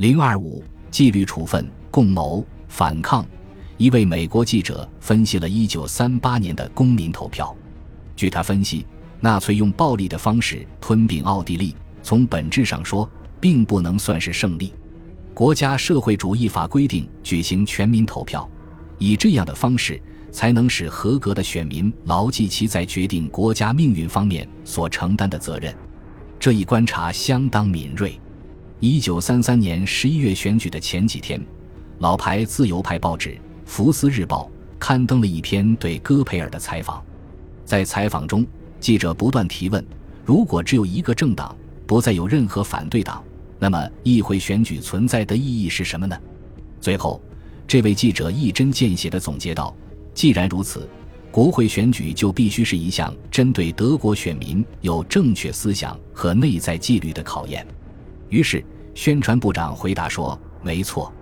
零二五纪律处分、共谋、反抗。一位美国记者分析了1938年的公民投票。据他分析，纳粹用暴力的方式吞并奥地利，从本质上说，并不能算是胜利。国家社会主义法规定举行全民投票，以这样的方式才能使合格的选民牢记其在决定国家命运方面所承担的责任。这一观察相当敏锐。1933年11月选举的前几天，老牌自由派报纸。《福斯日报》刊登了一篇对戈培尔的采访，在采访中，记者不断提问：如果只有一个政党，不再有任何反对党，那么议会选举存在的意义是什么呢？最后，这位记者一针见血地总结道：既然如此，国会选举就必须是一项针对德国选民有正确思想和内在纪律的考验。于是，宣传部长回答说：没错，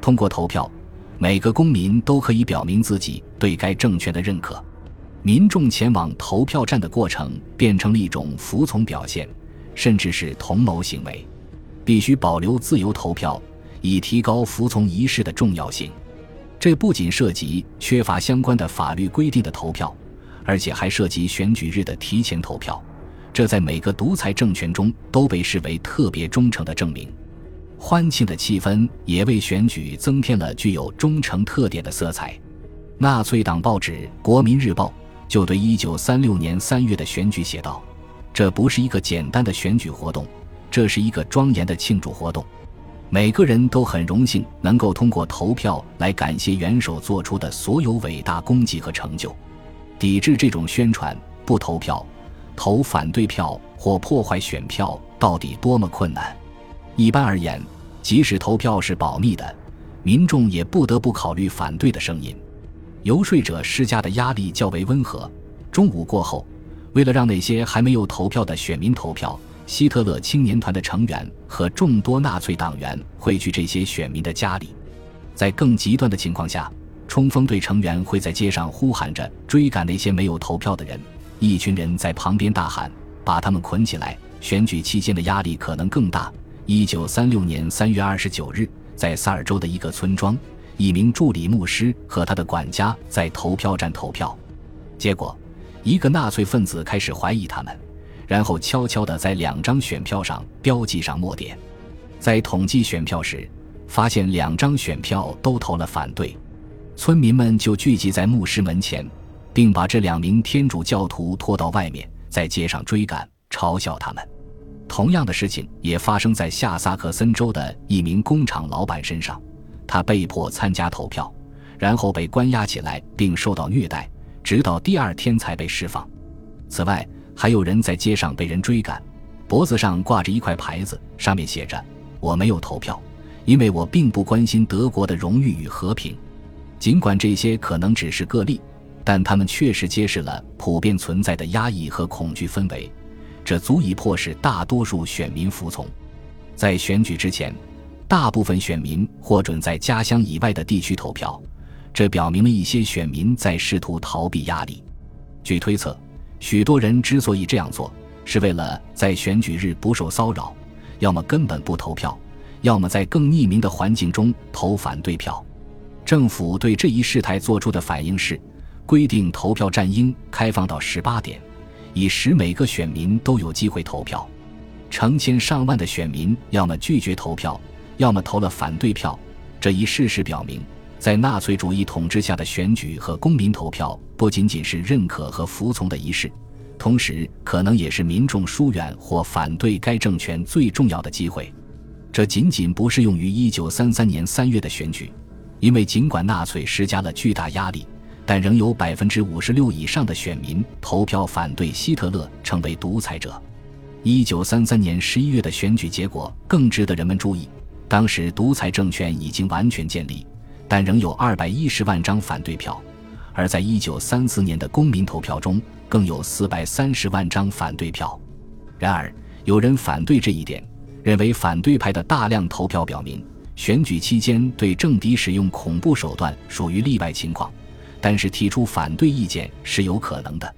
通过投票。每个公民都可以表明自己对该政权的认可，民众前往投票站的过程变成了一种服从表现，甚至是同谋行为。必须保留自由投票，以提高服从仪式的重要性。这不仅涉及缺乏相关的法律规定的投票，而且还涉及选举日的提前投票。这在每个独裁政权中都被视为特别忠诚的证明。欢庆的气氛也为选举增添了具有忠诚特点的色彩。纳粹党报纸《国民日报》就对1936年3月的选举写道：“这不是一个简单的选举活动，这是一个庄严的庆祝活动。每个人都很荣幸能够通过投票来感谢元首做出的所有伟大功绩和成就。抵制这种宣传，不投票、投反对票或破坏选票，到底多么困难！”一般而言，即使投票是保密的，民众也不得不考虑反对的声音。游说者施加的压力较为温和。中午过后，为了让那些还没有投票的选民投票，希特勒青年团的成员和众多纳粹党员会去这些选民的家里。在更极端的情况下，冲锋队成员会在街上呼喊着追赶那些没有投票的人。一群人在旁边大喊：“把他们捆起来！”选举期间的压力可能更大。一九三六年三月二十九日，在萨尔州的一个村庄，一名助理牧师和他的管家在投票站投票。结果，一个纳粹分子开始怀疑他们，然后悄悄地在两张选票上标记上墨点。在统计选票时，发现两张选票都投了反对。村民们就聚集在牧师门前，并把这两名天主教徒拖到外面，在街上追赶，嘲笑他们。同样的事情也发生在下萨克森州的一名工厂老板身上，他被迫参加投票，然后被关押起来并受到虐待，直到第二天才被释放。此外，还有人在街上被人追赶，脖子上挂着一块牌子，上面写着：“我没有投票，因为我并不关心德国的荣誉与和平。”尽管这些可能只是个例，但他们确实揭示了普遍存在的压抑和恐惧氛围。这足以迫使大多数选民服从。在选举之前，大部分选民获准在家乡以外的地区投票，这表明了一些选民在试图逃避压力。据推测，许多人之所以这样做，是为了在选举日不受骚扰，要么根本不投票，要么在更匿名的环境中投反对票。政府对这一事态做出的反应是，规定投票站应开放到十八点。以使每个选民都有机会投票，成千上万的选民要么拒绝投票，要么投了反对票。这一事实表明，在纳粹主义统治下的选举和公民投票不仅仅是认可和服从的仪式，同时可能也是民众疏远或反对该政权最重要的机会。这仅仅不适用于1933年3月的选举，因为尽管纳粹施加了巨大压力。但仍有百分之五十六以上的选民投票反对希特勒成为独裁者。一九三三年十一月的选举结果更值得人们注意。当时独裁政权已经完全建立，但仍有二百一十万张反对票；而在一九三四年的公民投票中，更有四百三十万张反对票。然而，有人反对这一点，认为反对派的大量投票表明，选举期间对政敌使用恐怖手段属于例外情况。但是提出反对意见是有可能的。